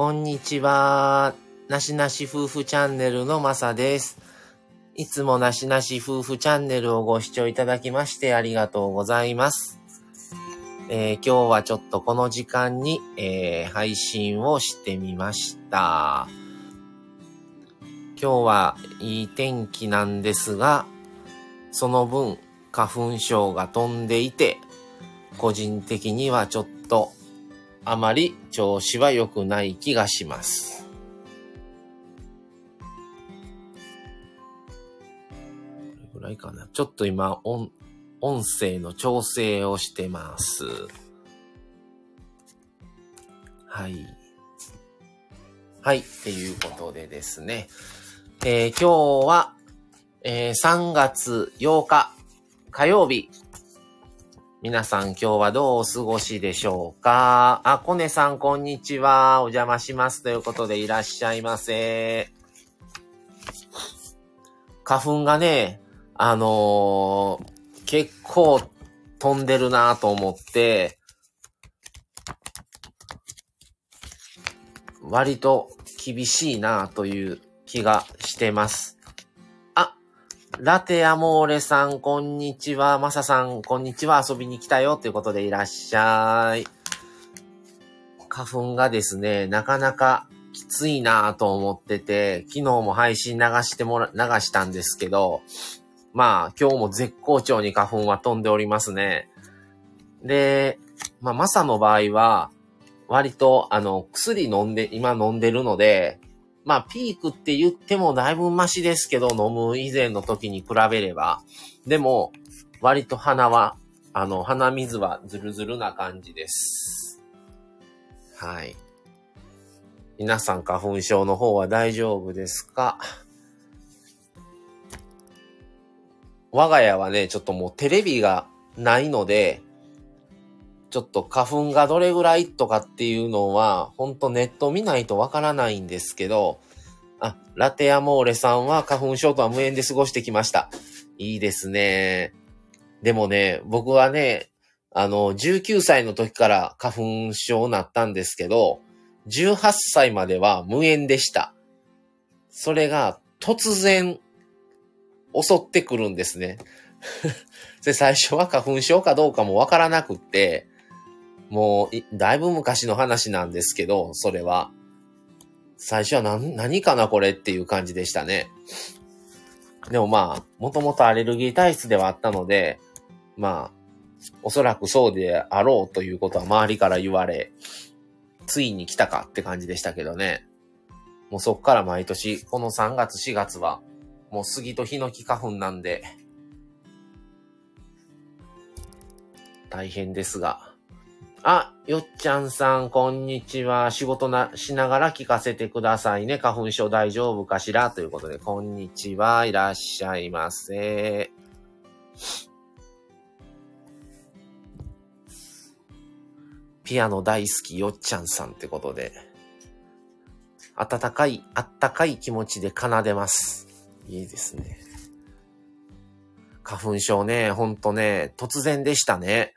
こんにちは。なしなし夫婦チャンネルのまさです。いつもなしなし夫婦チャンネルをご視聴いただきましてありがとうございます。えー今日はちょっとこの時間に、えー配信をしてみました。今日はいい天気なんですが、その分花粉症が飛んでいて、個人的にはちょっとあまり調子は良くない気がします。これぐらいかな。ちょっと今音、音声の調整をしてます。はい。はい。っていうことでですね。えー今日は、えー3月8日火曜日。皆さん今日はどうお過ごしでしょうか？あ、コネさんこんにちは。お邪魔します。ということでいらっしゃいませ。花粉がね、あのー結構飛んでるなと思って、割と厳しいなという気がしてます。ラテアモーレさん、こんにちは。マサさん、こんにちは。遊びに来たよ。ということでいらっしゃい。花粉がですね、なかなかきついなと思ってて、昨日も配信流してもら、流したんですけど、まあ、今日も絶好調に花粉は飛んでおりますね。で、まあ、マサの場合は、割と、あの、薬飲んで、今飲んでるので、まあ、ピークって言ってもだいぶマシですけど、飲む以前の時に比べれば。でも、割と鼻は、あの、鼻水はズルズルな感じです。はい。皆さん花粉症の方は大丈夫ですか？我が家はね、ちょっともうテレビがないので、ちょっと花粉がどれぐらいとかっていうのは、ほんとネット見ないとわからないんですけど、あ、ラテアモーレさんは花粉症とは無縁で過ごしてきました。いいですね。でもね、僕はね、あの、19歳の時から花粉症になったんですけど、18歳までは無縁でした。それが突然襲ってくるんですね。で、最初は花粉症かどうかもわからなくって、もう、だいぶ昔の話なんですけど、それは。最初は何、何かなこれっていう感じでしたね。でもまあ、もともとアレルギー体質ではあったので、まあ、おそらくそうであろうということは周りから言われ、ついに来たかって感じでしたけどね。もうそっから毎年、この3月4月は、もう杉とヒノキ花粉なんで、大変ですが。あ、よっちゃんさん、こんにちは。仕事な、しながら聞かせてくださいね。花粉症大丈夫かしら？ということで、こんにちは。いらっしゃいませ。ピアノ大好きよっちゃんさんってことで、温かい、あったかい気持ちで奏でます。いいですね。花粉症ね、ほんとね、突然でしたね。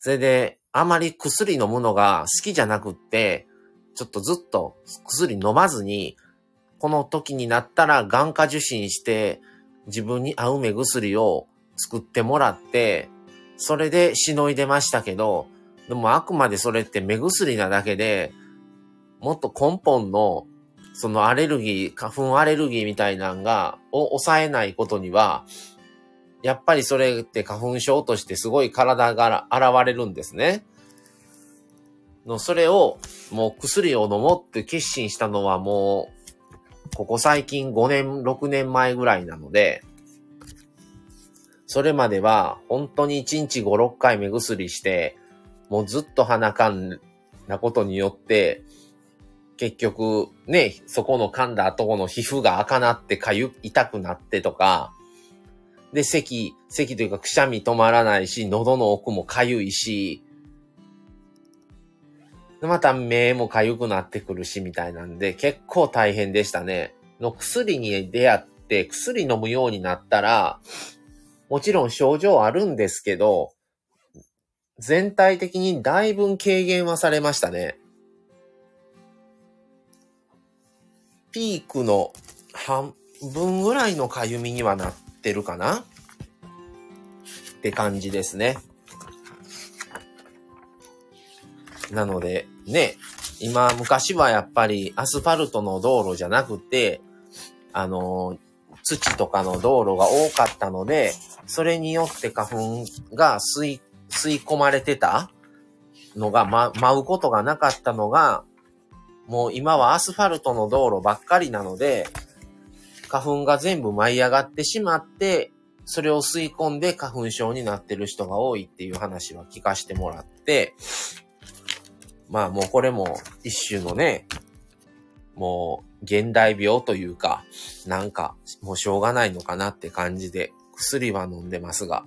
それで、あまり薬飲むのが好きじゃなくって、ちょっとずっと薬飲まずに、この時になったら眼科受診して、自分に合う目薬を作ってもらって、それでしのいでましたけど、でもあくまでそれって目薬なだけで、もっと根本の、そのアレルギー、花粉アレルギーみたいなんが、を抑えないことには、やっぱりそれって花粉症としてすごい体が現れるんですね。の、それを、もう薬を飲もうって決心したのはもう、ここ最近5年、6年前ぐらいなので、それまでは本当に1日5、6回目薬して、もうずっと鼻かんなことによって、結局ね、そこの噛んだ後の皮膚が赤なってかゆ、痛くなってとか、で、咳、咳というかくしゃみ止まらないし、喉の奥もかゆいし、また目もかゆくなってくるし、みたいなんで、結構大変でしたね。の薬に出会って、薬飲むようになったら、もちろん症状あるんですけど、全体的にだいぶ軽減はされましたね。ピークの半分ぐらいのかゆみにはなってるかな？って感じですね。なので、ね、今、昔はやっぱりアスファルトの道路じゃなくて、あの、土とかの道路が多かったので、それによって花粉が吸い、吸い込まれてたのが、ま、舞うことがなかったのが、もう今はアスファルトの道路ばっかりなので、花粉が全部舞い上がってしまって、それを吸い込んで花粉症になってる人が多いっていう話は聞かしてもらって、まあもうこれも一種のね、もう現代病というか、なんかもうしょうがないのかなって感じで、薬は飲んでますが、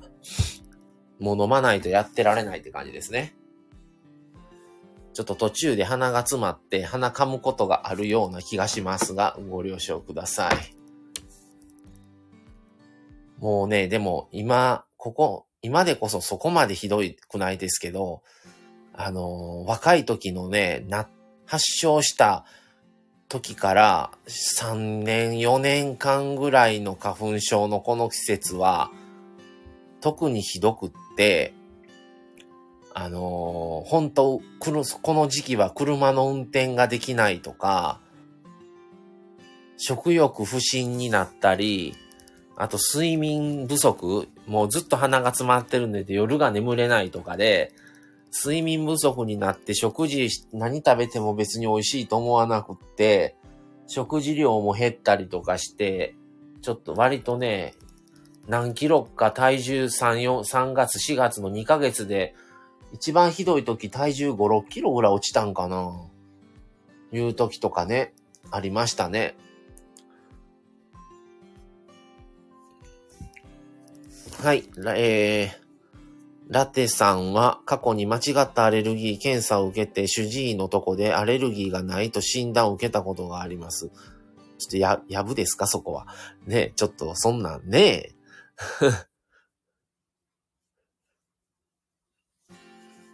もう飲まないとやってられないって感じですね。ちょっと途中で鼻が詰まって鼻噛むことがあるような気がしますが、ご了承ください。もうね、でも今、ここ、今でこそそこまでひどいくないですけど、あの、若い時のね、な、発症した時から3年、4年間ぐらいの花粉症のこの季節は、特にひどくって、あの本当この時期は車の運転ができないとか、食欲不振になったり、あと睡眠不足、もうずっと鼻が詰まってるんで夜が眠れないとかで、睡眠不足になって食事何食べても別に美味しいと思わなくって、食事量も減ったりとかして、ちょっと割とね、何キロか体重3、4、3月、4月の2ヶ月で、一番ひどい時体重5、6キロぐらい落ちたんかないう時とかね、ありましたね。はい、えー、ラテさんは過去に間違ったアレルギー検査を受けて主治医のとこでアレルギーがないと診断を受けたことがあります。ちょっとや、やぶですか？そこは。ねちょっとそんなんね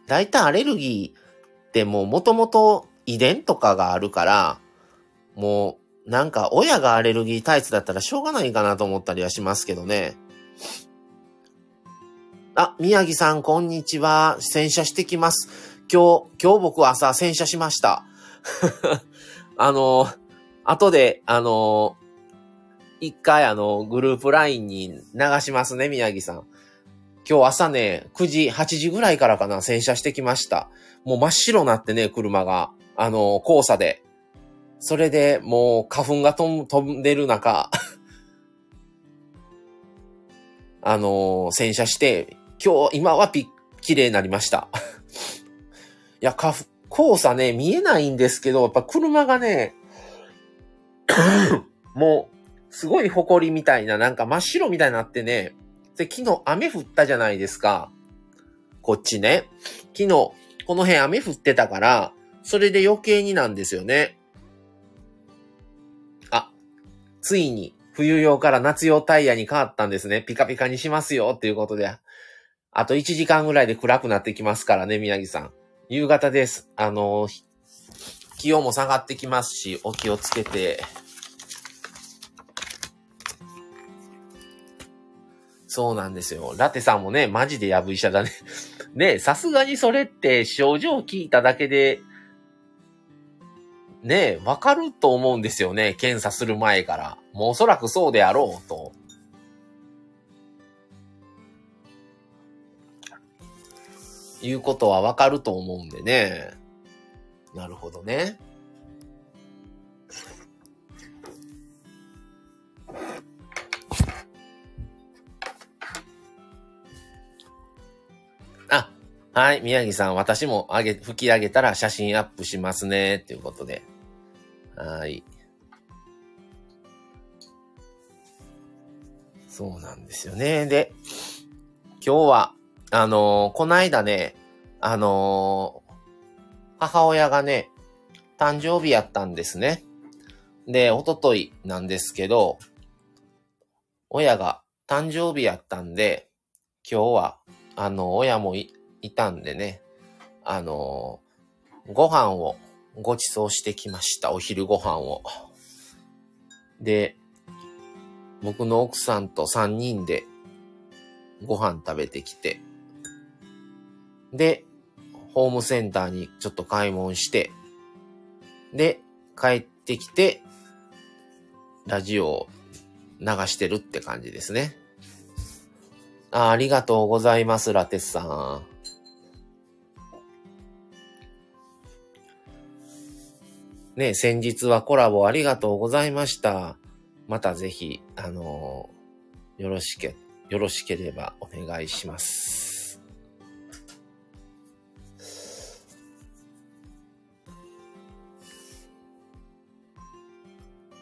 大体アレルギーってもう元々遺伝とかがあるから、もうなんか親がアレルギー体質だったらしょうがないかなと思ったりはしますけどね。あ、宮城さん、こんにちは。洗車してきます。今日、今日僕は朝洗車しました。あの、後で、あの、一回あの、グループ LINE に流しますね、宮城さん。今日朝ね、9時、8時ぐらいからかな、洗車してきました。もう真っ白なってね、車が。あの、黄砂で。それで、もう花粉が飛んでる中 あの洗車して、今日、今はピッ、綺麗になりました。いや、か、黄砂ね、見えないんですけど、やっぱ車がね、もう、すごい埃みたいな、なんか真っ白みたいになってね、で、昨日雨降ったじゃないですか。こっちね。昨日、この辺雨降ってたから、それで余計になんですよね。あ、ついに冬用から夏用タイヤに変わったんですね。ピカピカにしますよっていうことで。あと1時間ぐらいで暗くなってきますからね、宮城さん。夕方です。あの、気温も下がってきますし、お気をつけて。そうなんですよ。ラテさんもね、マジでやぶ医者だね。ね、さすがにそれって症状を聞いただけで、ね、わかると思うんですよね。検査する前から。もうおそらくそうであろうと。いうことはわかると思うんでね。なるほどね。あ、はい、宮城さん、私もあげ、吹き上げたら写真アップしますね、っていうことで。はい。そうなんですよね。で、今日は、あのー、こないだね、あのー、母親がね、誕生日やったんですね。で、おとといなんですけど、親が誕生日やったんで、今日は、あの、親もいたんでね、あのー、ご飯をご馳走してきました。お昼ご飯を。で、僕の奥さんと3人でご飯食べてきて、で、ホームセンターにちょっと買い物して、で、帰ってきて、ラジオを流してるって感じですね。あありがとうございます、ラテスさん。ね、先日はコラボありがとうございました。またぜひ、あのー、よろしけ、よろしければお願いします。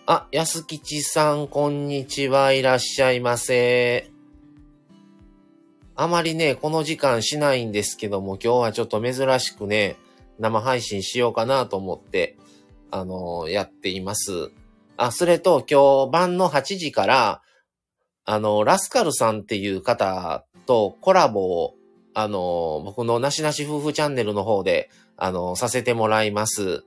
あ、安吉さん、こんにちは。いらっしゃいませ。あまりね、この時間しないんですけども、今日はちょっと珍しくね、生配信しようかなと思って、あのー、やっています。あ、それと今日晩の8時から、あの、ラスカルさんっていう方とコラボを、あの、僕のなしなし夫婦チャンネルの方で、あの、させてもらいます。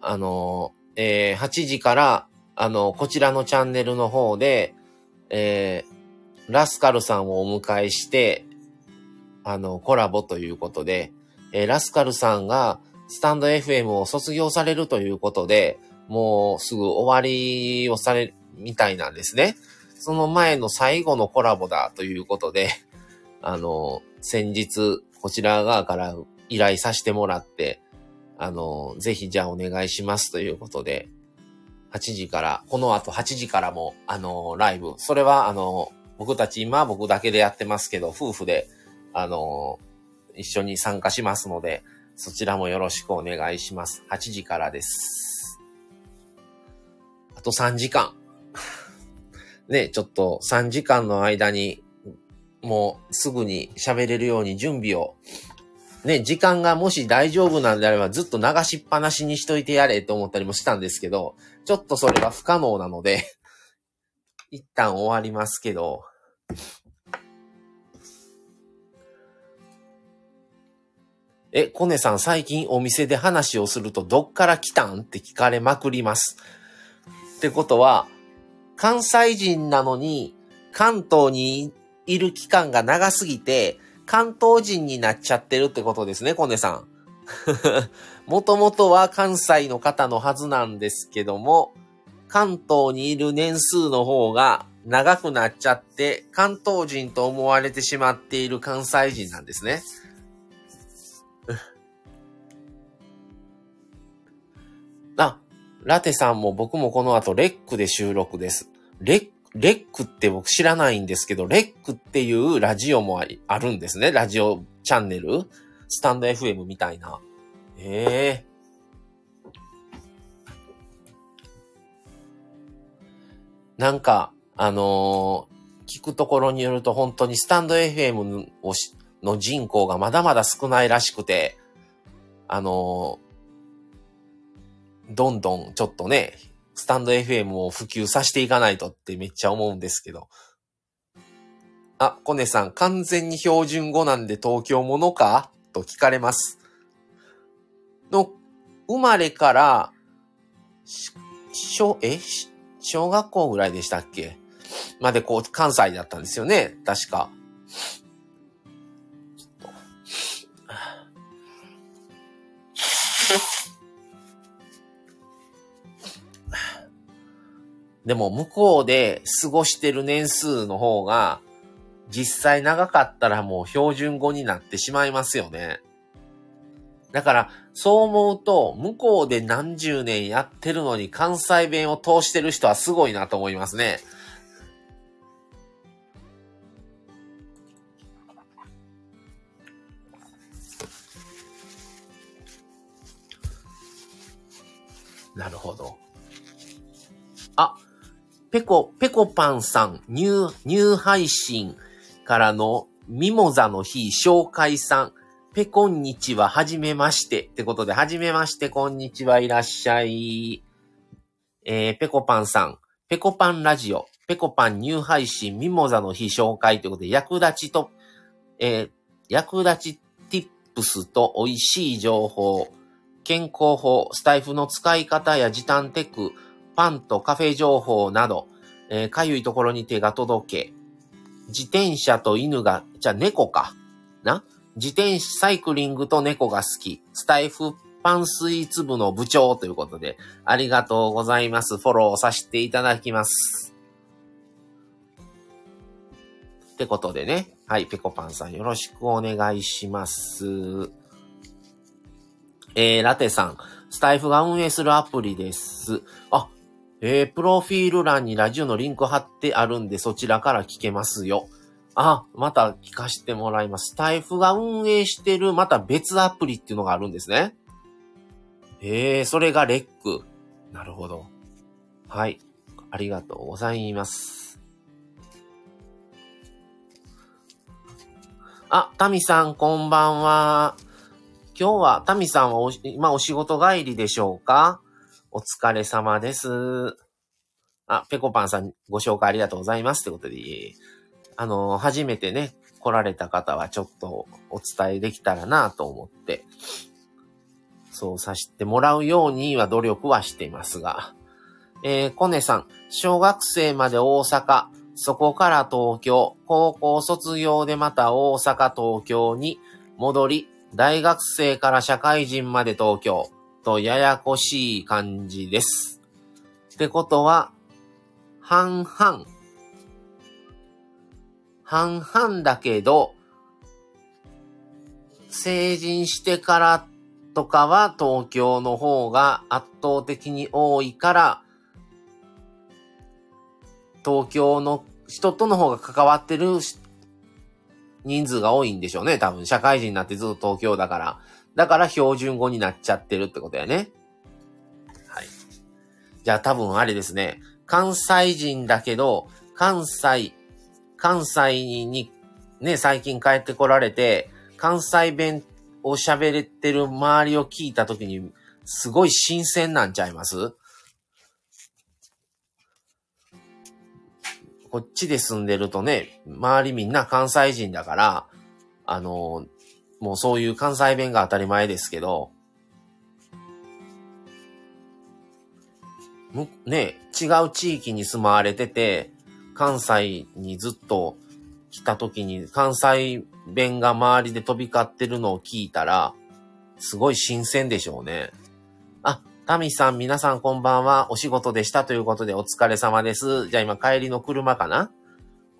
あの、えー、8時から、あの、こちらのチャンネルの方で、えー、ラスカルさんをお迎えして、あの、コラボということで、えー、ラスカルさんがスタンド FM を卒業されるということで、もうすぐ終わりをされるみたいなんですね。その前の最後のコラボだということで、あの、先日こちら側から依頼させてもらって、あの、ぜひじゃあお願いしますということで、8時から、この後8時からも、あの、ライブ。それは、あの、僕たち今僕だけでやってますけど、夫婦で、あのー、一緒に参加しますので、そちらもよろしくお願いします。8時からです。あと3時間。ね、ちょっと3時間の間に、もうすぐに喋れるように準備を。ね、時間がもし大丈夫なんであればずっと流しっぱなしにしといてやれと思ったりもしたんですけど、ちょっとそれは不可能なので 一旦終わりますけど、え、コネさん最近お店で話をするとどっから来たんって聞かれまくります。ってことは、関西人なのに関東にいる期間が長すぎて関東人になっちゃってるってことですね、コネさん。もともとは関西の方のはずなんですけども、関東にいる年数の方が長くなっちゃって、関東人と思われてしまっている関西人なんですね。あ、ラテさんも僕もこの後レックで収録です。レッレックって僕知らないんですけど、レックっていうラジオもあるんですね。ラジオチャンネルスタンド FM みたいな。ええーなんか、あのー、聞くところによると本当にスタンド FM をの人口がまだまだ少ないらしくて、あのー、どんどんちょっとね、スタンド FM を普及させていかないとってめっちゃ思うんですけど。あ、コネさん、完全に標準語なんで東京ものか？と聞かれます。の、生まれから、し、しょ、え、小学校ぐらいでしたっけ？までこう、関西だったんですよね。確か。でも向こうで過ごしてる年数の方が実際長かったらもう標準語になってしまいますよね。だから、そう思うと、向こうで何十年やってるのに関西弁を通してる人はすごいなと思いますね。ペコ、ペコパンさん、ニュー、ニュー配信からのミモザの日紹介さん。ペコンニチは、はじめまして。ってことで、はじめまして、こんにちは、いらっしゃい。えー、ペコパンさん。ペコパンラジオ。ペコパンニュー配信、ミモザの日紹介ということで、役立ちと、えー、役立ちティップスと美味しい情報、健康法、スタイフの使い方や時短テク、パンとカフェ情報など、えー、かゆいところに手が届け、自転車と犬が、じゃあ猫か。な？自転車、サイクリングと猫が好き。スタイフパンスイーツ部の部長ということで、ありがとうございます。フォローさせていただきます。ってことでね。はい、ペコパンさんよろしくお願いします。えー、ラテさん、スタイフが運営するアプリです。あ、えー、プロフィール欄にラジオのリンク貼ってあるんで、そちらから聞けますよ。あ、また聞かせてもらいます。タイフが運営してる、また別アプリっていうのがあるんですね。えー、それがレック。なるほど。はい。ありがとうございます。あ、タミさん、こんばんは。今日は、タミさんはお、今お仕事帰りでしょうか？お疲れ様です。あ、ペコパンさんご紹介ありがとうございます。ってことで、あの、初めてね、来られた方はちょっとお伝えできたらなと思って、そうさせてもらうようには努力はしていますが、えー、コネさん、小学生まで大阪、そこから東京、高校卒業でまた大阪、東京に戻り、大学生から社会人まで東京、とややこしい感じです。ってことは、半々。半々だけど、成人してからとかは東京の方が圧倒的に多いから、東京の人との方が関わってる人数が多いんでしょうね。多分、社会人になってずっと東京だから。だから標準語になっちゃってるってことやね。はい。じゃあ多分あれですね。関西人だけど、関西、関西にね、最近帰ってこられて、関西弁を喋れてる周りを聞いたときに、すごい新鮮なんちゃいます？こっちで住んでるとね、周りみんな関西人だから、あの、もうそういう関西弁が当たり前ですけど、む、ね、違う地域に住まわれてて、関西にずっと来た時に関西弁が周りで飛び交ってるのを聞いたら、すごい新鮮でしょうね。あ、タミさん、皆さんこんばんは。お仕事でしたということでお疲れ様です。じゃあ今帰りの車かな？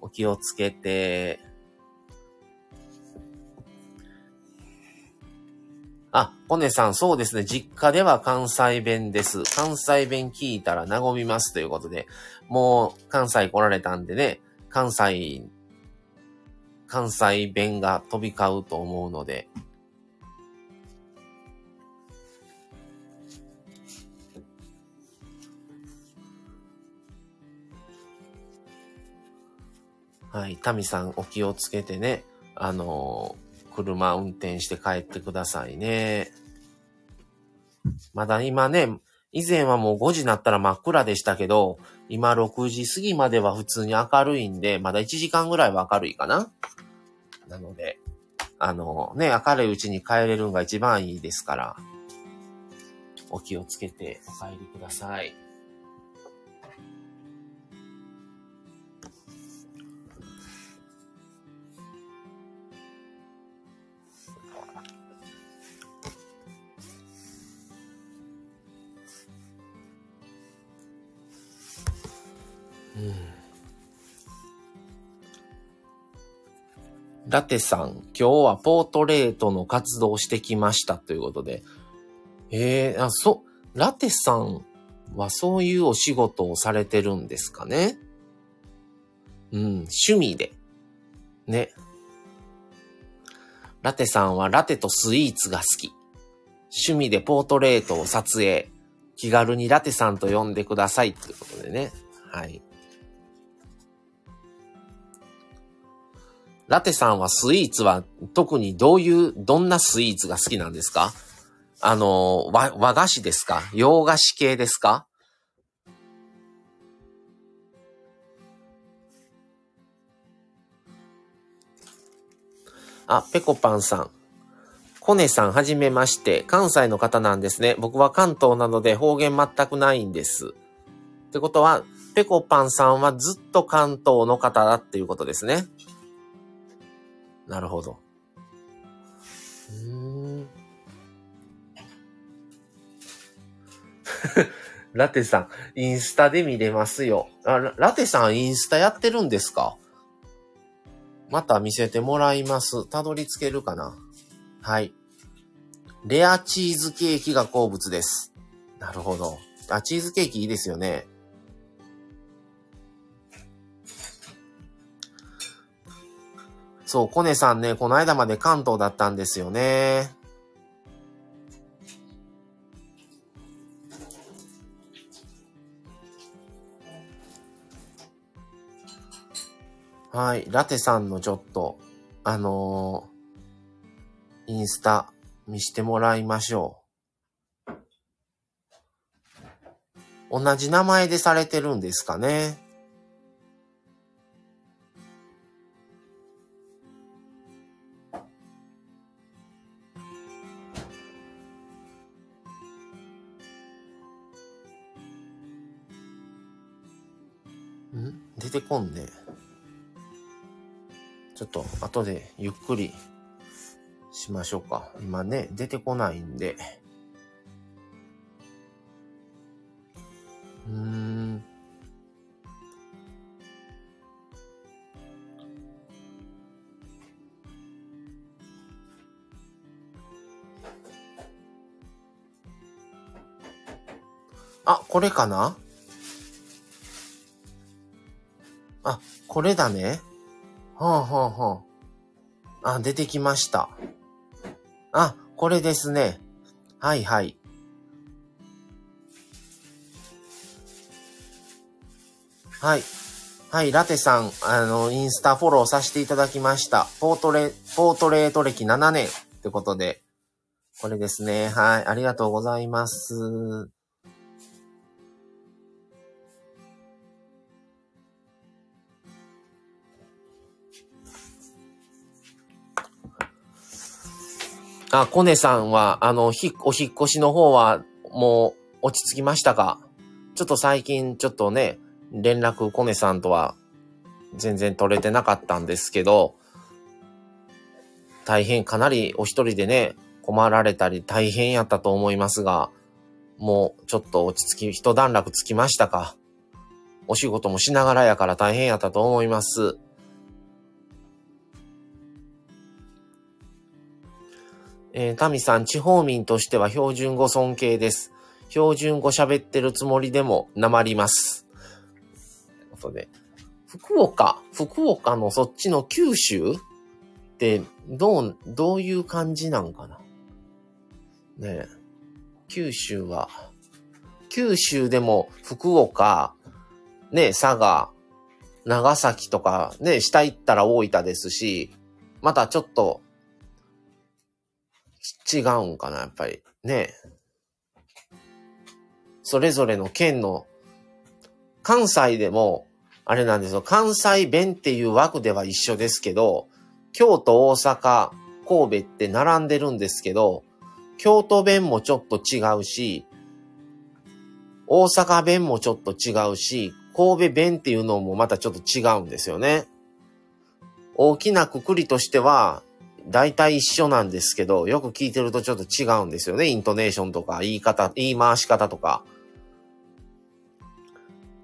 お気をつけて。あ、コネさん、そうですね。実家では関西弁です。関西弁聞いたら和みますということで、もう関西来られたんでね、関西、関西弁が飛び交うと思うので、はい。タミさんお気をつけてね。あの車運転して帰ってくださいね。まだ今ね、以前はもう5時になったら真っ暗でしたけど、今6時過ぎまでは普通に明るいんで、まだ1時間ぐらいは明るいかな。なので、あのね、明るいうちに帰れるのが一番いいですから、お気をつけてお帰りください。ラテさん、今日はポートレートの活動をしてきましたということで。ええー、あ、そ、ラテさんはそういうお仕事をされてるんですかね？うん、趣味で。ね。ラテさんはラテとスイーツが好き。趣味でポートレートを撮影。気軽にラテさんと呼んでください。ということでね。はい。ラテさんはスイーツは特にどういう、どんなスイーツが好きなんですか？あの、和、和菓子ですか？洋菓子系ですか？あ、ペコパンさん。コネさん、はじめまして。関西の方なんですね。僕は関東なので方言全くないんです。ってことは、ペコパンさんはずっと関東の方だっていうことですね。なるほど。うん。ラテさん、インスタで見れますよ。あ、ラテさん、インスタやってるんですか？また見せてもらいます。たどり着けるかな？はい。レアチーズケーキが好物です。なるほど。あ、チーズケーキいいですよね。そう、コネさんね、この間まで関東だったんですよね。はい。ラテさんのちょっと、あのーインスタ見してもらいましょう。同じ名前でされてるんですかね。後でゆっくりしましょうか。今ね、出てこないんで。うーん。あ、これかな？あ、これだね。はあはあはあ。あ、出てきました。あ、これですね。はいはい。はい。はい、ラテさん、あの、インスタフォローさせていただきました。ポートレ、ポートレート歴7年ってことで、これですね。はい、ありがとうございます。あ、コネさんは、あの、ひ、お引っ越しの方は、もう、落ち着きましたか？ちょっと最近、ちょっとね、連絡、コネさんとは、全然取れてなかったんですけど、大変、かなりお一人でね、困られたり大変やったと思いますが、もう、ちょっと落ち着き、一段落つきましたか？お仕事もしながらやから大変やったと思います。えー、タミさん、地方民としては標準語尊敬です。標準語喋ってるつもりでもなまります。とことで、福岡、福岡のそっちの九州って、どう、どういう感じなんかな？ねえ。九州は、九州でも福岡、ねえ、佐賀、長崎とか、ねえ、下行ったら大分ですし、またちょっと、違うんかな、やっぱり。ねそれぞれの県の、関西でも、あれなんですよ、関西弁っていう枠では一緒ですけど、京都、大阪、神戸って並んでるんですけど、京都弁もちょっと違うし、大阪弁もちょっと違うし、神戸弁っていうのもまたちょっと違うんですよね。大きなくくりとしては、大体一緒なんですけど、よく聞いてるとちょっと違うんですよね。イントネーションとか、言い方、言い回し方とか。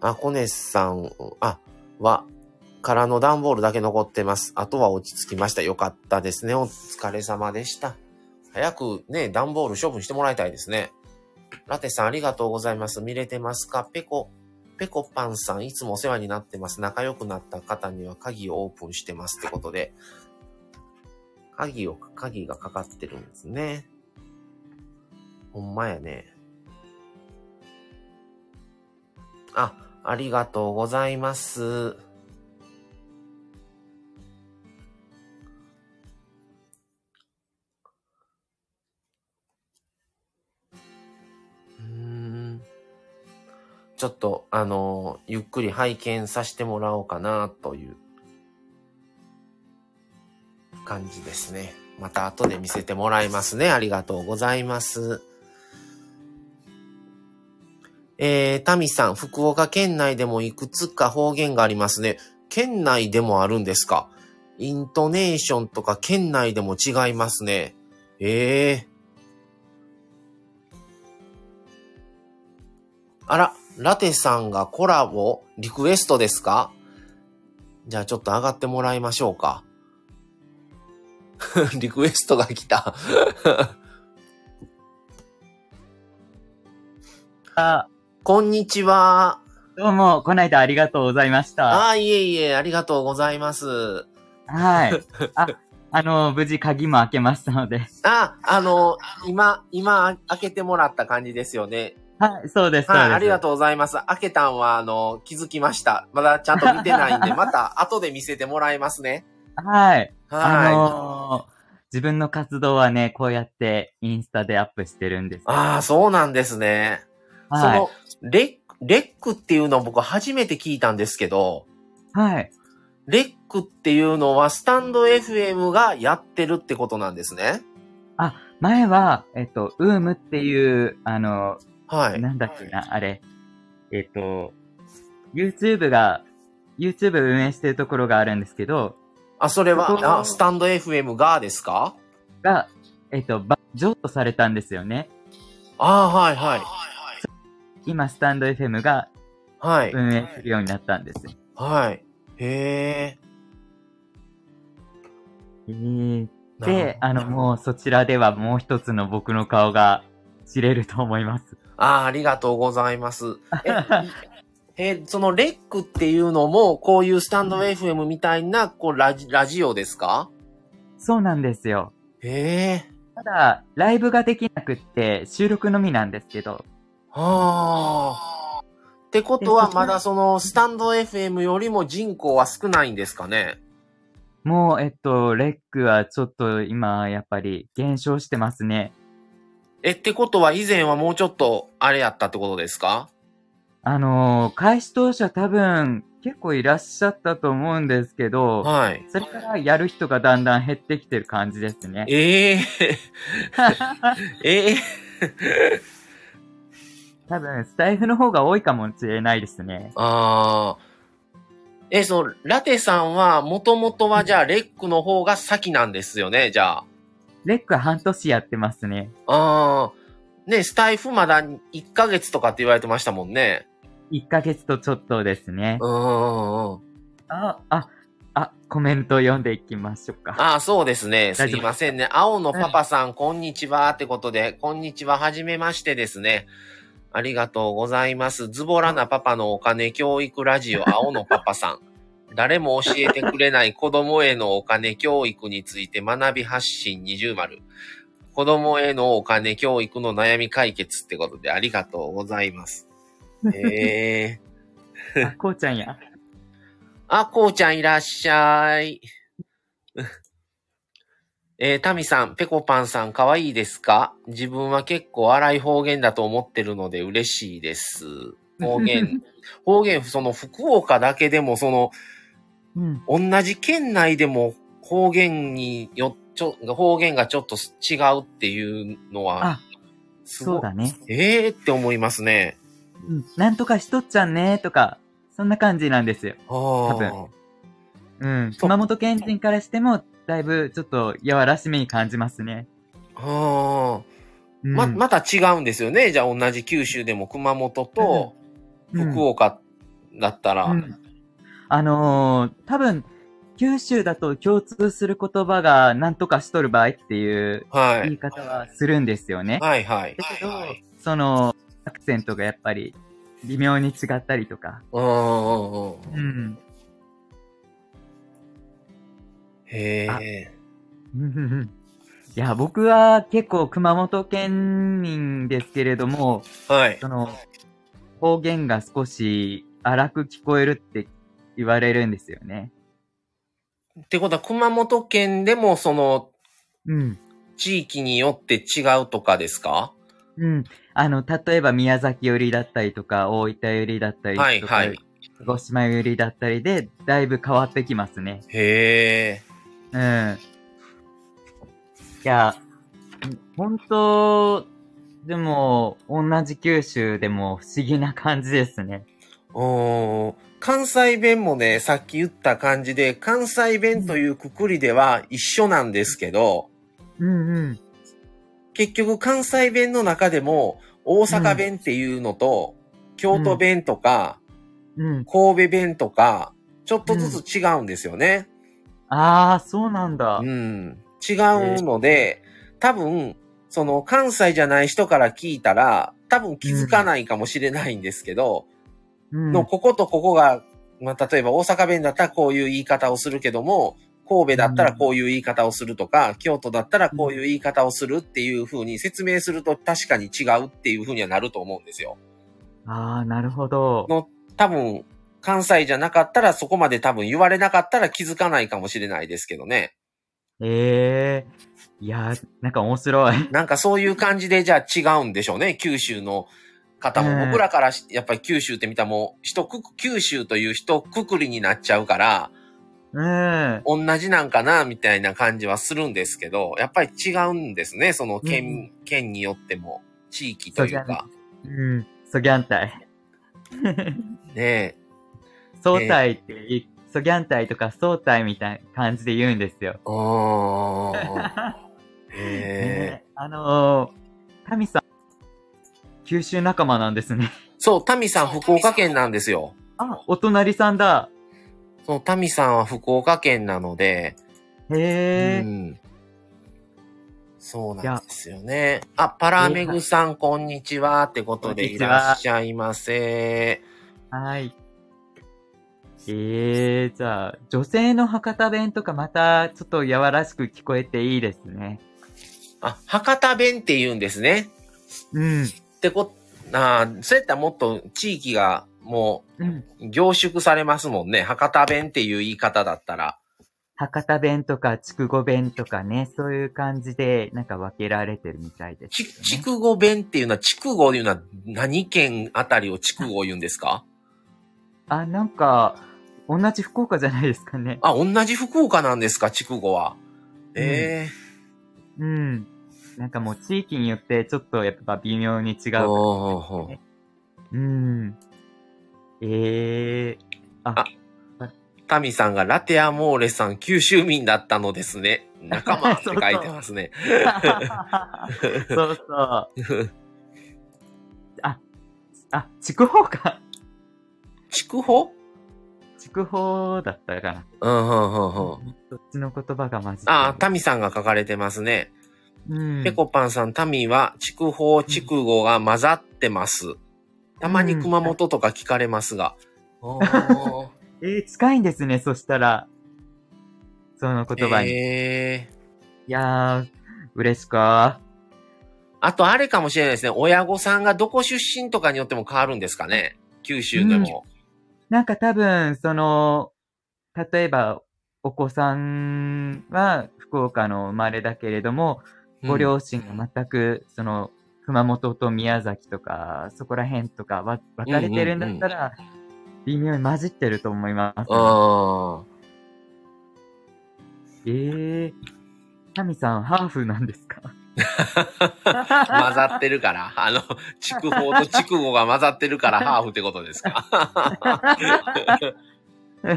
あ、コネさん、あ、は、空の段ボールだけ残ってます。あとは落ち着きました。よかったですね。お疲れ様でした。早くね、段ボール処分してもらいたいですね。ラテさんありがとうございます。見れてますか？ペコ、ペコパンさんいつもお世話になってます。仲良くなった方には鍵をオープンしてますってことで。鍵を、鍵がかかってるんですね。ほんまやね。あ、ありがとうございます。うんちょっと、あの、ゆっくり拝見させてもらおうかな、という感じですね。また後で見せてもらいますね。ありがとうございます。えー、タミさん、福岡県内でもいくつか方言がありますね。県内でもあるんですか？イントネーションとか県内でも違いますね。ええあら、ラテさんがコラボリクエストですか？じゃあちょっと上がってもらいましょうか。リクエストが来たあ、こんにちは。どうも、この間ありがとうございました。ああ、いえいえ、ありがとうございます。はい。あ、あの、無事鍵も開けましたので。あ、あの、今、今、開けてもらった感じですよね。はい、そうです、そうです。はい、ありがとうございます。開けたんは、あの、気づきました。まだちゃんと見てないんで、また後で見せてもらいますね。はい。あはい。のー自分の活動はね、こうやってインスタでアップしてるんです。ああ、そうなんですね。そはいの。、レック、レックっていうのを僕初めて聞いたんですけど、はい。レックっていうのはスタンド FM がやってるってことなんですね。前は、えっと、ウームっていう、あの、はい。なんだっけな、あれ。えっと、YouTube が、YouTube 運営してるところがあるんですけど、あ、それは、あ、スタンド FM がですか？が、えっと、ば譲渡されたんですよね。ああ、はい、はい。今、スタンド FM がはい。運営するようになったんです。はい。へえ。えー、なるで、あの、もうそちらではもう一つの僕の顔が知れると思います。ああ、ありがとうございます。え、え、そのレックっていうのも、こういうスタンド FM みたいな、こう、ラジ、ラジオですか？そうなんですよ。へえ。ただ、ライブができなくって収録のみなんですけど、はあ。ってことは、まだその、スタンド FM よりも人口は少ないんですかね？もう、えっと、レックはちょっと今、やっぱり減少してますね。え、ってことは以前はもうちょっと、あれやったってことですか？あのー開始当初は多分結構いらっしゃったと思うんですけど、はい。それからやる人がだんだん減ってきてる感じですね。え えええ多分、スタイフの方が多いかもしれないですね。ああ。え、その、ラテさんは、もともとはじゃあ、レックの方が先なんですよね、じゃあ。レックは半年やってますね。ああ。ね、スタイフまだ1ヶ月とかって言われてましたもんね。1ヶ月とちょっとですね。うんうんうん。あ、あ、あ、コメント読んでいきましょうか。ああ、そうですね。すいませんね。青のパパさん、こんにちは。ってことで、こんにちは。はじめましてですね。ありがとうございます。ズボラなパパのお金教育ラジオ、青のパパさん。誰も教えてくれない子供へのお金教育について学び発信二重丸。子供へのお金教育の悩み解決ってことでありがとうございます。えー。あ、こうちゃんや。あ、こうちゃんいらっしゃい。えー、タミさん、ペコパンさん、かわいいですか？自分は結構荒い方言だと思ってるので嬉しいです。方言。方言、その福岡だけでも、その、うん。同じ県内でも方言によ、ちょ、方言がちょっと違うっていうのはあ。そうだね。ええー、って思いますね。うん。なんとかしとっちゃんね、とか、そんな感じなんですよ。多分うん。熊本県人からしても、だいぶちょっと柔らしめに感じますね。はあ。うん、ま、また違うんですよね。じゃあ同じ九州でも熊本とうん福岡だったら。うんあのー多分、九州だと共通する言葉が何とかしとる場合っていうはい。言い方はするんですよね。はいはい。だけど、その、アクセントがやっぱり微妙に違ったりとか。うんうんうん。うん。へえ。いや、僕は結構熊本県民ですけれども、はい。その、方言が少し荒く聞こえるって言われるんですよね。ってことは熊本県でもそのうん。地域によって違うとかですか？うん。あの、例えば宮崎寄りだったりとか、大分寄りだったりとか、はいはい。鹿児島寄りだったりで、だいぶ変わってきますね。へえ。うん。いや、本当でも、同じ九州でも不思議な感じですね。おー関西弁もね、さっき言った感じで、関西弁というくくりでは一緒なんですけど、うんうん。結局関西弁の中でも、大阪弁っていうのと、京都弁とか、うん。神戸弁とか、ちょっとずつ違うんですよね。ああ、そうなんだ。うん。違うので、多分、その関西じゃない人から聞いたら、多分気づかないかもしれないんですけど、うん。の、こことここが、まあ、例えば大阪弁だったらこういう言い方をするけども、神戸だったらこういう言い方をするとか、京都だったらこういう言い方をするっていう風に説明すると確かに違うっていう風にはなると思うんですよ。ああ、なるほど。の、多分、関西じゃなかったらそこまで多分言われなかったら気づかないかもしれないですけどね。ええいやー、なんか面白い。なんかそういう感じでじゃあ違うんでしょうね、九州の方も。うん僕らからしやっぱり九州って見たらもう、一くく、九州という一括りになっちゃうから、うん。同じなんかな、みたいな感じはするんですけど、やっぱり違うんですね、その県、県によっても、地域というか。うん。ソギャンタイ。ね相対って言い、ソギャンタイとか相対みたいな感じで言うんですよ。え。ああ。へえ。ねあのー、タミさん、九州仲間なんですね。そう、タミさん福岡県なんですよ。あ、お隣さんだ。そう、タミさんは福岡県なので、へえ、うん。そうなんですよね。あ、パラメグさん、こんにちは。ってことでいらっしゃいませ。はい。ええじゃあ、女性の博多弁とかまたちょっと柔らしく聞こえていいですね。あ、博多弁って言うんですね。うん。ってこ、あーそうやったらもっと地域がもうん。う凝縮されますもんね。博多弁っていう言い方だったら。博多弁とか筑後弁とかね、そういう感じでなんか分けられてるみたいですね、筑後弁っていうのは、筑後いうのは何県あたりを筑後言うんですか？あ、なんか、同じ福岡じゃないですかね。あ、同じ福岡なんですか、筑後は。えうん。なんかもう地域によってちょっとやっぱ微妙に違えう。ほうほうほううん。ええあ、タミさんがラテアモーレさん九州民だったのですね。仲間って書いてますね。そうそう。あ、あ、筑豊か。筑豊？筑豊だったかな。うん、うん、うん、うん。そっちの言葉が混じってる。あ、タミさんが書かれてますね。うん。ペコパンさん、タミは筑豊、筑後が混ざってます。たまに熊本とか聞かれますが。おー えー近いんですね、そしたら。その言葉に。えーいやー、嬉しか。あと、あれかもしれないですね。親御さんがどこ出身とかによっても変わるんですかね。九州でも。なんか多分、その、例えば、お子さんは福岡の生まれだけれども、ご両親が全く、その、熊本と宮崎とか、そこら辺とかわ分かれてるんだったら、微妙に混じってると思います、あえー、タミさん、ハーフなんですか？あ。混ざってるから。あの、筑豊と筑後が混ざってるから ハーフってことですか？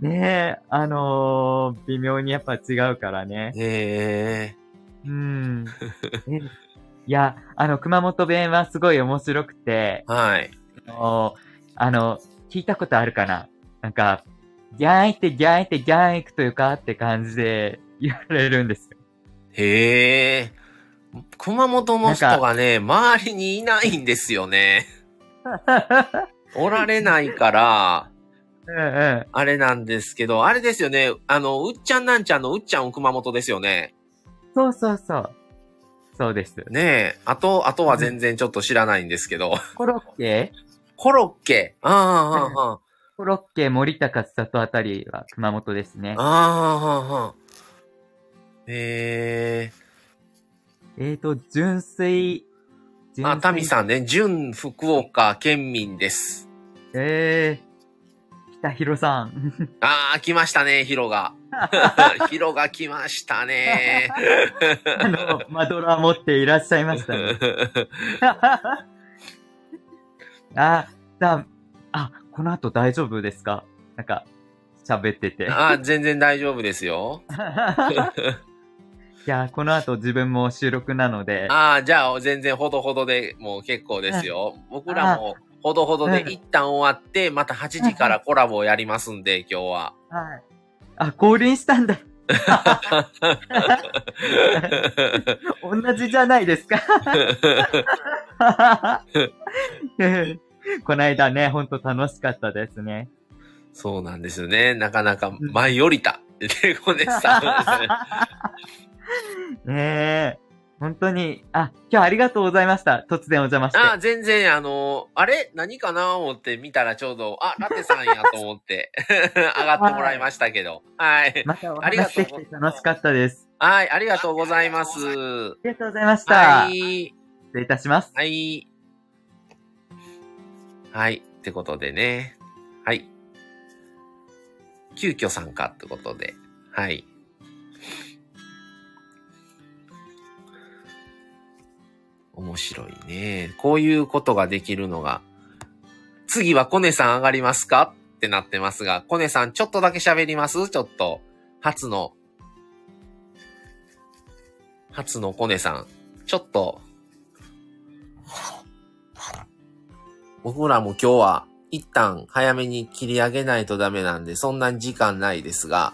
ねえ、あのー微妙にやっぱ違うからね。へえ。うん。えいや、あの、熊本弁はすごい面白くて、はい。あの、あの聞いたことあるかな？なんか、ギャーンってギャーンってギャーン行くというかって感じで 言われるんですよ。へえ。熊本の人がね、周りにいないんですよね。おられないから、うんうん。あれなんですけど、あれですよね。あの、うっちゃんなんちゃんのうっちゃん熊本ですよね。そうそうそう。そうです。ねえ。あと、あとは全然ちょっと知らないんですけど。コロッケ？コロッケ。ああ、ああ、コロッケ森高千里あたりは熊本ですねああ。。ああ、ああ。へえーと、純粋、え。あ、タミん。さんね、純福岡県民です。えー、た、ヒロさん。ああ、来ましたね、ヒロが。ヒロが来ましたね。あの、マドラー持っていらっしゃいましたね。あ、だ、あ、この後大丈夫ですか？なんか、喋ってて。ああ、全然大丈夫ですよ。いや、この後自分も収録なので。ああ、じゃあ全然ほどほどでもう結構ですよ。僕らもほどほどで一旦終わって、また8時からコラボをやりますんで、今日は。はい。あ、降臨したんだ。同じじゃないですか。この間ね、ほんと楽しかったですね。そうなんですよね。なかなか舞い降りた。レゴネさん。ねえ。本当に、あ、今日ありがとうございました。突然お邪魔して。あ、全然、あの、あれ？何かな？思って見たらちょうど、あ、ラテさんやと思って 上がってもらいましたけど。はい。またお話できて楽しかったです。はい、ありがとうございます。ありがとうございました。はい。失礼いたします。はい。はい。ってことでね。はい。急遽参加ってことで。はい。面白いね。こういうことができるのが。次はコネさん上がりますか？ってなってますが、コネさんちょっとだけ喋ります？ちょっと。初の。初のコネさん。ちょっと。僕らも今日は一旦早めに切り上げないとダメなんで、そんなに時間ないですが、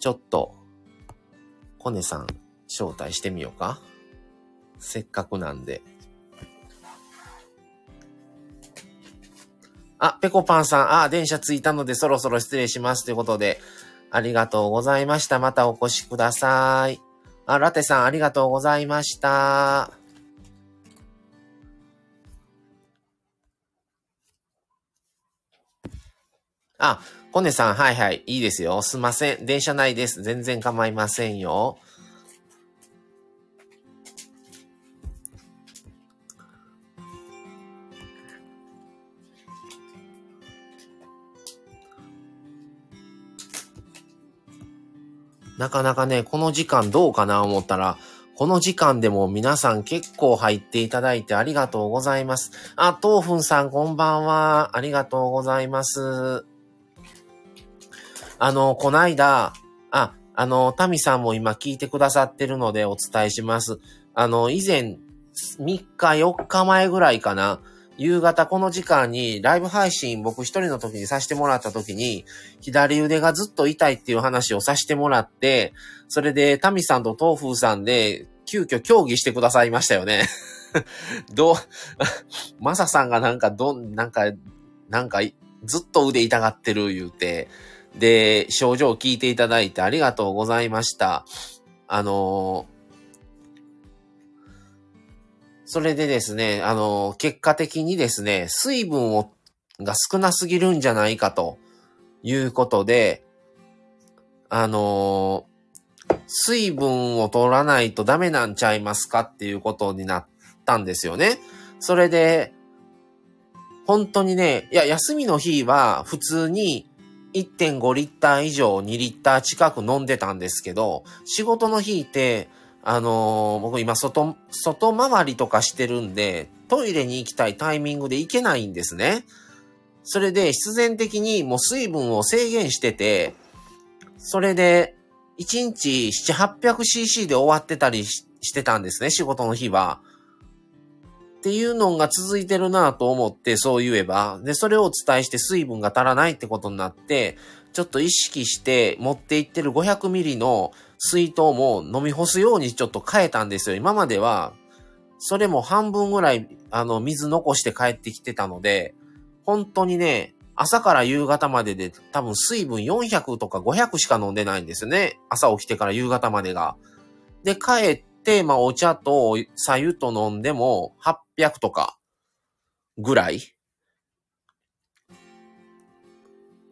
ちょっと、コネさん招待してみようか。せっかくなんで。あ、ペコパンさん、あ、電車着いたのでそろそろ失礼しますということで、ありがとうございました。またお越しください。あ、ラテさん、ありがとうございました。あ、コネさん、はいはい、いいですよ。すいません。電車内です。全然構いませんよ。なかなかね、この時間どうかな思ったら、この時間でも皆さん結構入っていただいてありがとうございます。あ、豆腐さんこんばんは。ありがとうございます。あの、こないだ、あ、あの、タミさんも今聞いてくださってるのでお伝えします。あの、以前、3日4日前ぐらいかな。夕方この時間にライブ配信僕一人の時にさせてもらった時に、左腕がずっと痛いっていう話をさせてもらって、それでタミさんと東風さんで急遽協議してくださいましたよね。どう、マサさんがなんかどん、なんか、なんかずっと腕痛がってる言うて、で、症状を聞いていただいてありがとうございました。あのーそれでですね、あの、結果的にですね、水分を、が少なすぎるんじゃないかということで、あの、水分を取らないとダメなんちゃいますかっていうことになったんですよね。それで、本当にね、いや、休みの日は普通に1.5リッター以上2リッター近く飲んでたんですけど、仕事の日ってあのー、僕今外、外回りとかしてるんで、トイレに行きたいタイミングで行けないんですね。それで必然的にもう水分を制限してて、それで1日7、800cc で終わってたりしてたんですね、仕事の日は。っていうのが続いてるなと思ってそう言えば。で、それをお伝えして水分が足らないってことになって、ちょっと意識して持っていってる500ミリの水筒も飲み干すようにちょっと変えたんですよ。今までは、それも半分ぐらい、あの、水残して帰ってきてたので、本当にね、朝から夕方までで多分水分400とか500しか飲んでないんですよね。朝起きてから夕方までが。で、帰って、まあお茶と左右と飲んでも800とかぐらい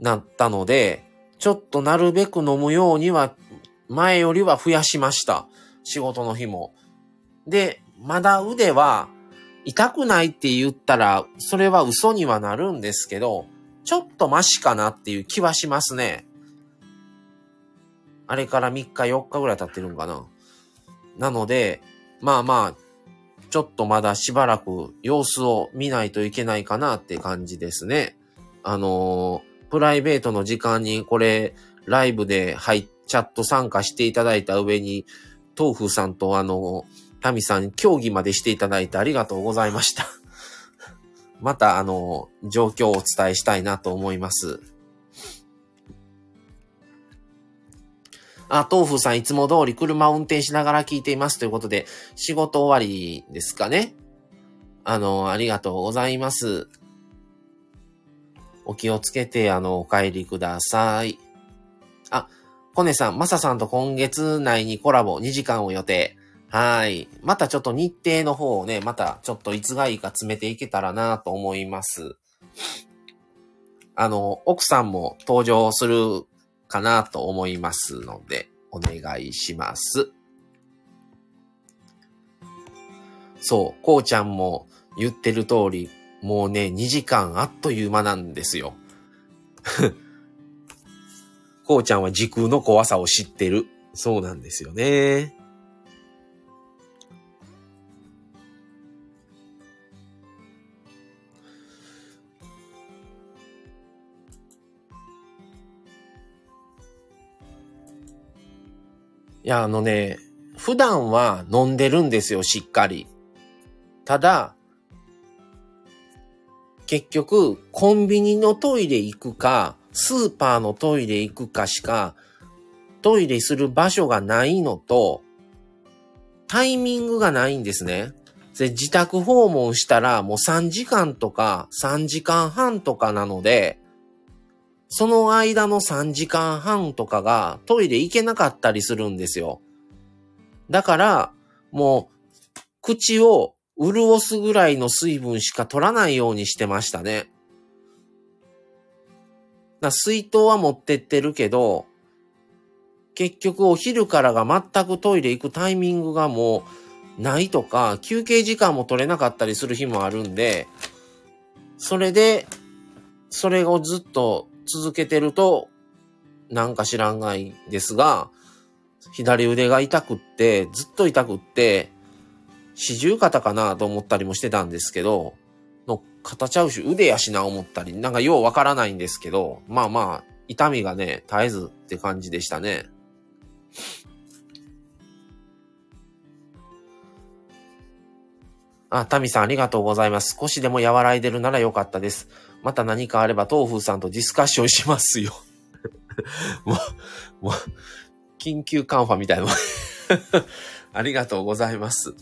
なったので、ちょっとなるべく飲むようには前よりは増やしました。仕事の日も。で、まだ腕は痛くないって言ったら、それは嘘にはなるんですけど、ちょっとマシかなっていう気はしますね。あれから3日4日ぐらい経ってるんかな。なので、まあまあ、ちょっとまだしばらく様子を見ないといけないかなって感じですね。あのー、プライベートの時間にこれ、ライブで入って、チャット参加していただいた上に、豆腐さんとあの、タミさん協議までしていただいてありがとうございました。またあの、状況をお伝えしたいなと思います。あ、豆腐さんいつも通り車を運転しながら聞いていますということで、仕事終わりですかね。あの、ありがとうございます。お気をつけて、あの、お帰りください。コネさん、マサさんと今月内にコラボ2時間を予定。はい。またちょっと日程の方をね、またちょっといつがいいか詰めていけたらなと思います。あの、奥さんも登場するかなと思いますので、お願いします。そう、こうちゃんも言ってる通り、もうね、2時間あっという間なんですよ。こうちゃんは時空の怖さを知ってる。そうなんですよね。いや、あのね、普段は飲んでるんですよ、しっかり。ただ、結局、コンビニのトイレ行くか、スーパーのトイレ行くかしか、トイレする場所がないのと、タイミングがないんですね。で自宅訪問したらもう3時間とか3時間半とかなので、その間の3時間半とかがトイレ行けなかったりするんですよ。だから、もう、口を潤すぐらいの水分しか取らないようにしてましたね。水筒は持ってってるけど、結局お昼からが全くトイレ行くタイミングがもうないとか、休憩時間も取れなかったりする日もあるんで、それで、それをずっと続けてると、なんか知らんがいですが、左腕が痛くって、ずっと痛くって、四十肩かなと思ったりもしてたんですけど、の肩ちゃうし、腕やしな思ったり、なんかようわからないんですけど、まあまあ、痛みがね、絶えずって感じでしたね。あ、タミさんありがとうございます。少しでも和らいでるならよかったです。また何かあれば、豆腐さんとディスカッションしますよ。もう、もう、緊急カンファみたいな。ありがとうございます。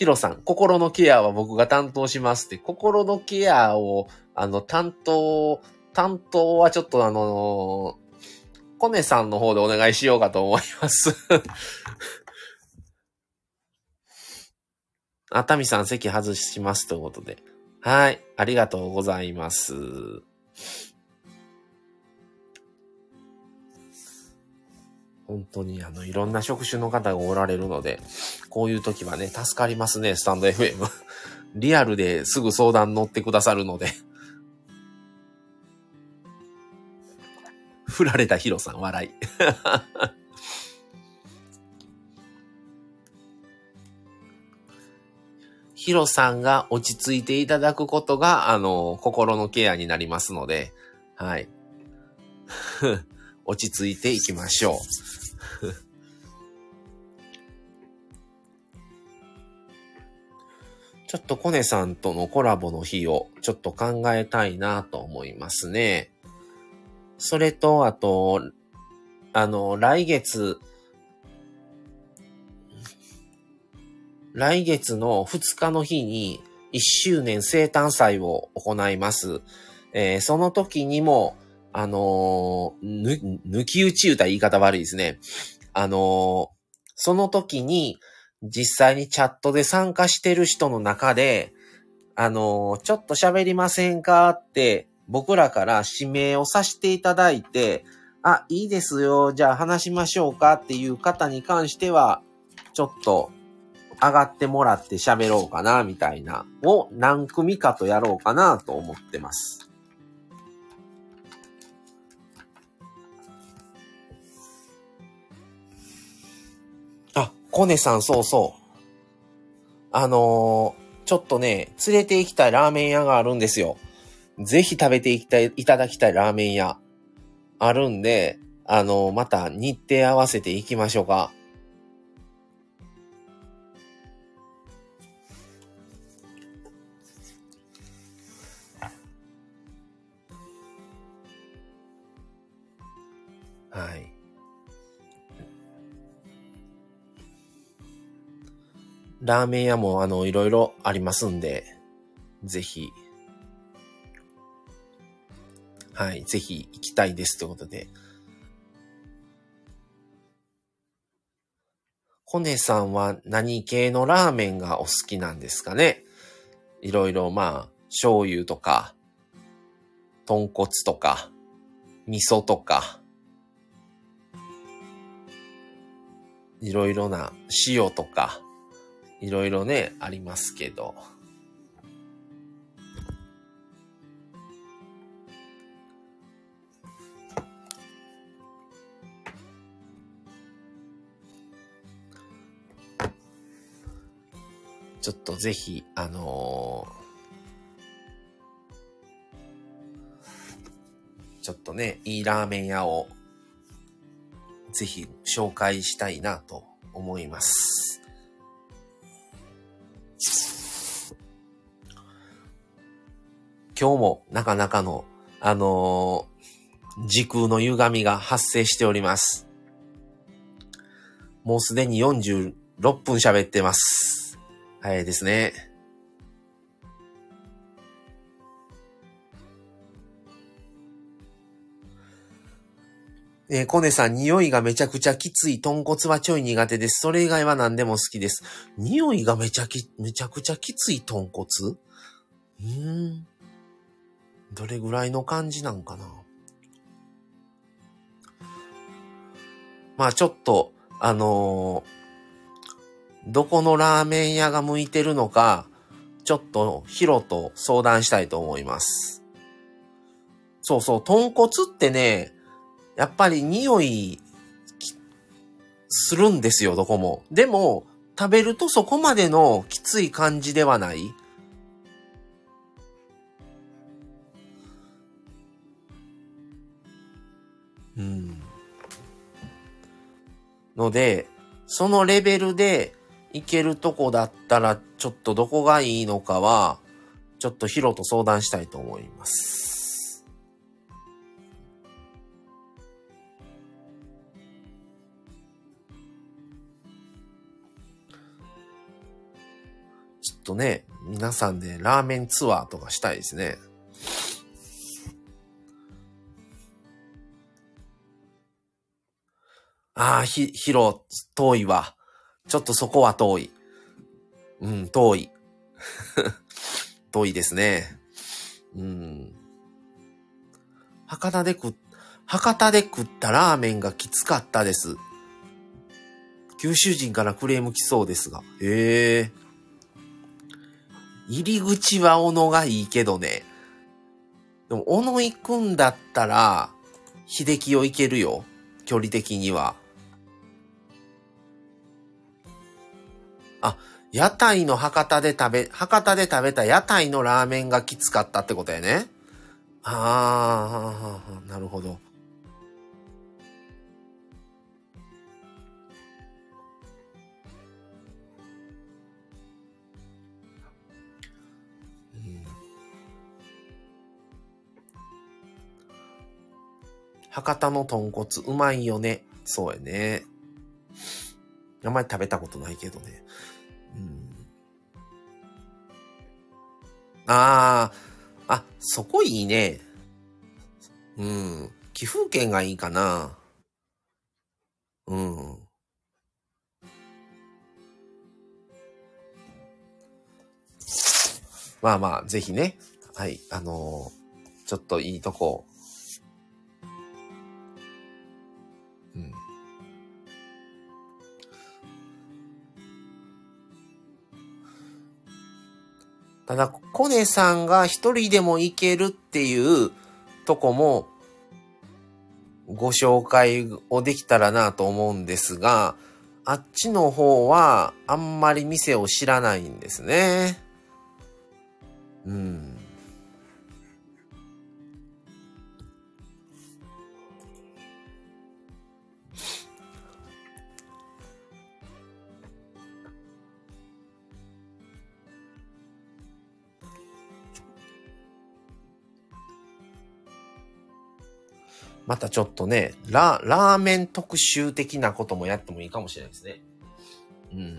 ヒロさん、心のケアは僕が担当しますって、心のケアを、あの、担当、担当はちょっとあの、コネさんの方でお願いしようかと思います 熱海さん席外しますということで。はい。ありがとうございます。本当にあの、いろんな職種の方がおられるので、こういう時はね、助かりますね、スタンド FM。リアルですぐ相談乗ってくださるので。振られたヒロさん、笑い。ヒロさんが落ち着いていただくことが、あの、心のケアになりますので、はい。落ち着いていきましょう。ちょっとコネさんとのコラボの日をちょっと考えたいなと思いますね。それと、あと、あの、来月、来月の2日の日に1周年生誕祭を行います。えー、その時にも、あのー、抜き打ち歌言い方悪いですね。あのー、その時に実際にチャットで参加してる人の中で、あのちょっと喋りませんかって僕らから指名をさせていただいて、あ、いいですよ。じゃあ話しましょうかっていう方に関しては、ちょっと上がってもらって喋ろうかな、みたいな、を何組かとやろうかなと思ってます。コネさん、そうそう。あのーちょっとね、連れて行きたいラーメン屋があるんですよ。ぜひ食べていきたい、いただきたいラーメン屋。あるんで、あのーまた日程合わせて行きましょうか。はい。ラーメン屋もあの、いろいろありますんで、ぜひ、はい、ぜひ行きたいですということで。コネさんは何系のラーメンがお好きなんですかね？いろいろまあ、醤油とか、豚骨とか、味噌とか、いろいろな塩とか、いろいろね、ありますけど。ちょっとぜひ、あのーちょっとね、いいラーメン屋を、ぜひ紹介したいなと思います。今日もなかなかの、あのー時空の歪みが発生しております。もうすでに46分喋ってます。早いですね。えーコネさん、匂いがめちゃくちゃきつい。豚骨はちょい苦手です。それ以外は何でも好きです。匂いがめちゃき、めちゃくちゃきつい豚骨？うーん。どれぐらいの感じなんかな？まあちょっと、あのーどこのラーメン屋が向いてるのか、ちょっとヒロと相談したいと思います。そうそう、豚骨ってね、やっぱり匂いするんですよ、どこも。でも、食べるとそこまでのきつい感じではない。うん。ので、そのレベルでいけるとこだったら、ちょっとどこがいいのかは、ちょっとヒロと相談したいと思います。とね、皆さんでラーメンツアーとかしたいですね。ああ、ひ、ヒロ、遠いわ。ちょっとそこは遠い。うん、遠い。遠いですね。うん。博多で食、博多で食ったラーメンがきつかったです。九州人からクレーム来そうですが。へえ。入り口は小野がいいけどね。でも、小野行くんだったら、秀樹を行けるよ。距離的には。あ、屋台の博多で食べ、博多で食べた屋台のラーメンがきつかったってことやね。あーはーはーはーなるほど。博多の豚骨うまいよね。そうやね。あんまり食べたことないけどね。うん。ああ、あ、そこいいね。うん。寄付券がいいかな。うん。まあまあ、ぜひね。はい。あのーちょっといいとこ。うん。ただ、コネさんが一人でも行けるっていうとこも、ご紹介をできたらなと思うんですが、あっちの方はあんまり店を知らないんですね。うん。またちょっとね、ラ、ラーメン特集的なこともやってもいいかもしれないですね。うん。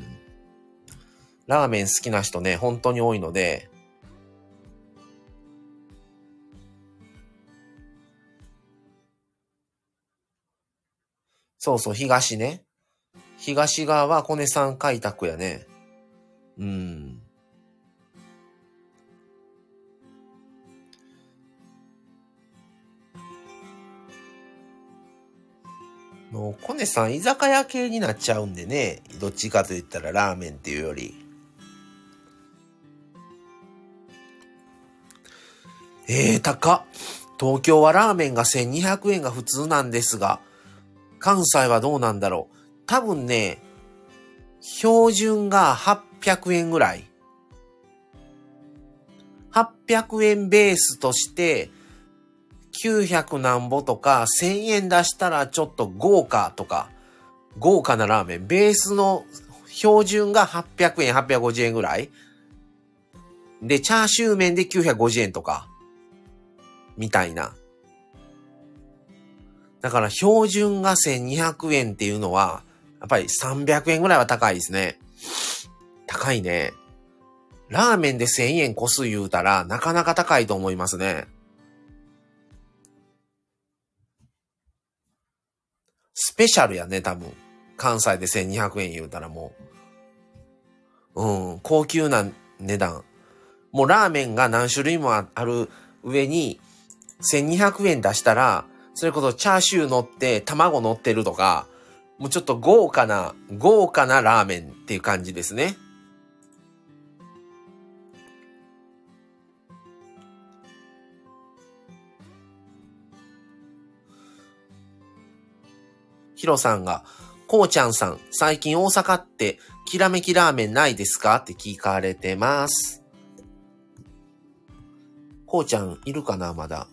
ラーメン好きな人ね、本当に多いので、そうそう、東ね。東側はコネさん開拓やね。うん。もう、コネさん居酒屋系になっちゃうんでね。どっちかと言ったらラーメンっていうより。ええー、高東京はラーメンが1200円が普通なんですが、関西はどうなんだろう。多分ね、標準が800円ぐらい。800円ベースとして、900何ぼとか、1000円出したらちょっと豪華とか、豪華なラーメン。ベースの標準が800円、850円ぐらい。で、チャーシュー麺で950円とか、みたいな。だから標準が1200円っていうのは、やっぱり300円ぐらいは高いですね。高いね。ラーメンで1000円越す言うたら、なかなか高いと思いますね。スペシャルやね、多分。関西で1200円言うたらもう。うん、高級な値段。もうラーメンが何種類もある上に、1200円出したら、それこそチャーシュー乗って卵乗ってるとか、もうちょっと豪華な、豪華なラーメンっていう感じですね。ヒロさんが、こうちゃんさん、最近大阪ってきらめきラーメンないですか？って聞かれてます。こうちゃんいるかなまだ？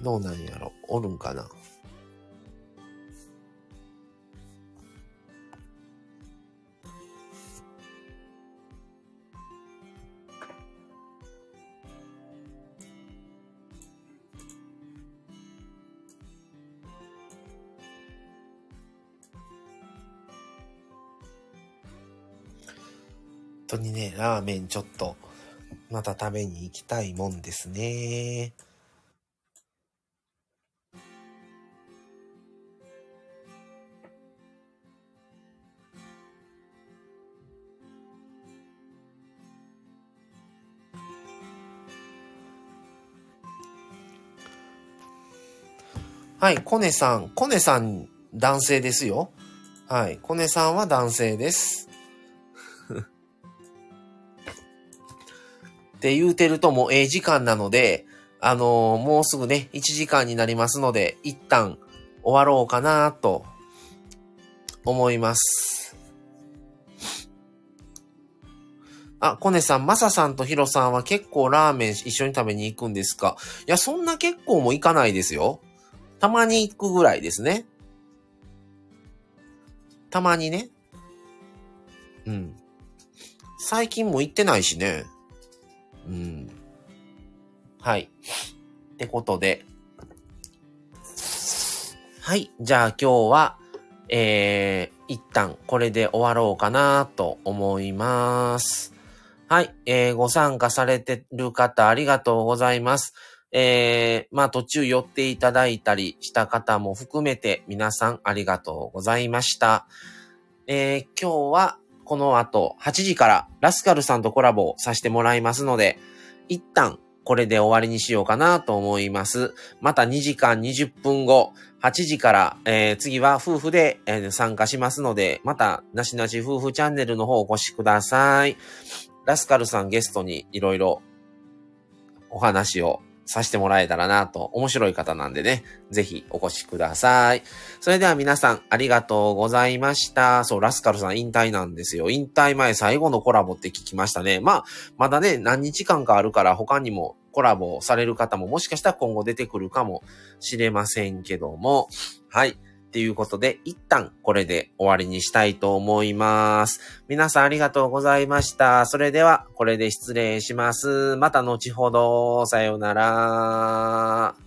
どうなんやろ？おるんかな？当にね、ラーメンちょっと、また食べに行きたいもんですね。はい、コネさん。コネさん、男性ですよ。はい、コネさんは男性です。って言うてるともうええ時間なので、あのー、もうすぐね、1時間になりますので、一旦終わろうかなと思います。あ、コネさん、マサさんとヒロさんは結構ラーメン一緒に食べに行くんですか？いや、そんな結構も行かないですよ。たまに行くぐらいですね。たまにね。うん。最近も行ってないしね。うん。はい。ってことで。はい。じゃあ今日は、えー、一旦これで終わろうかなと思います。はい。えー、ご参加されてる方ありがとうございます。えー、まあ途中寄っていただいたりした方も含めて皆さんありがとうございました。えー、今日はこの後8時からラスカルさんとコラボさせてもらいますので、一旦これで終わりにしようかなと思います。また2時間20分後、8時から、えー次は夫婦で、えー参加しますので、また、なしなし夫婦チャンネルの方お越しください。ラスカルさんゲストにいろいろお話をさせてもらえたらなと、面白い方なんでね、ぜひお越しください。それでは皆さんありがとうございました。そう、ラスカルさん引退なんですよ。引退前最後のコラボって聞きましたね。まあ、まだね、何日間かあるから他にもコラボされる方ももしかしたら今後出てくるかもしれませんけども、はい。っていうことで、一旦これで終わりにしたいと思います。皆さんありがとうございました。それでは、これで失礼します。また後ほど、さようなら。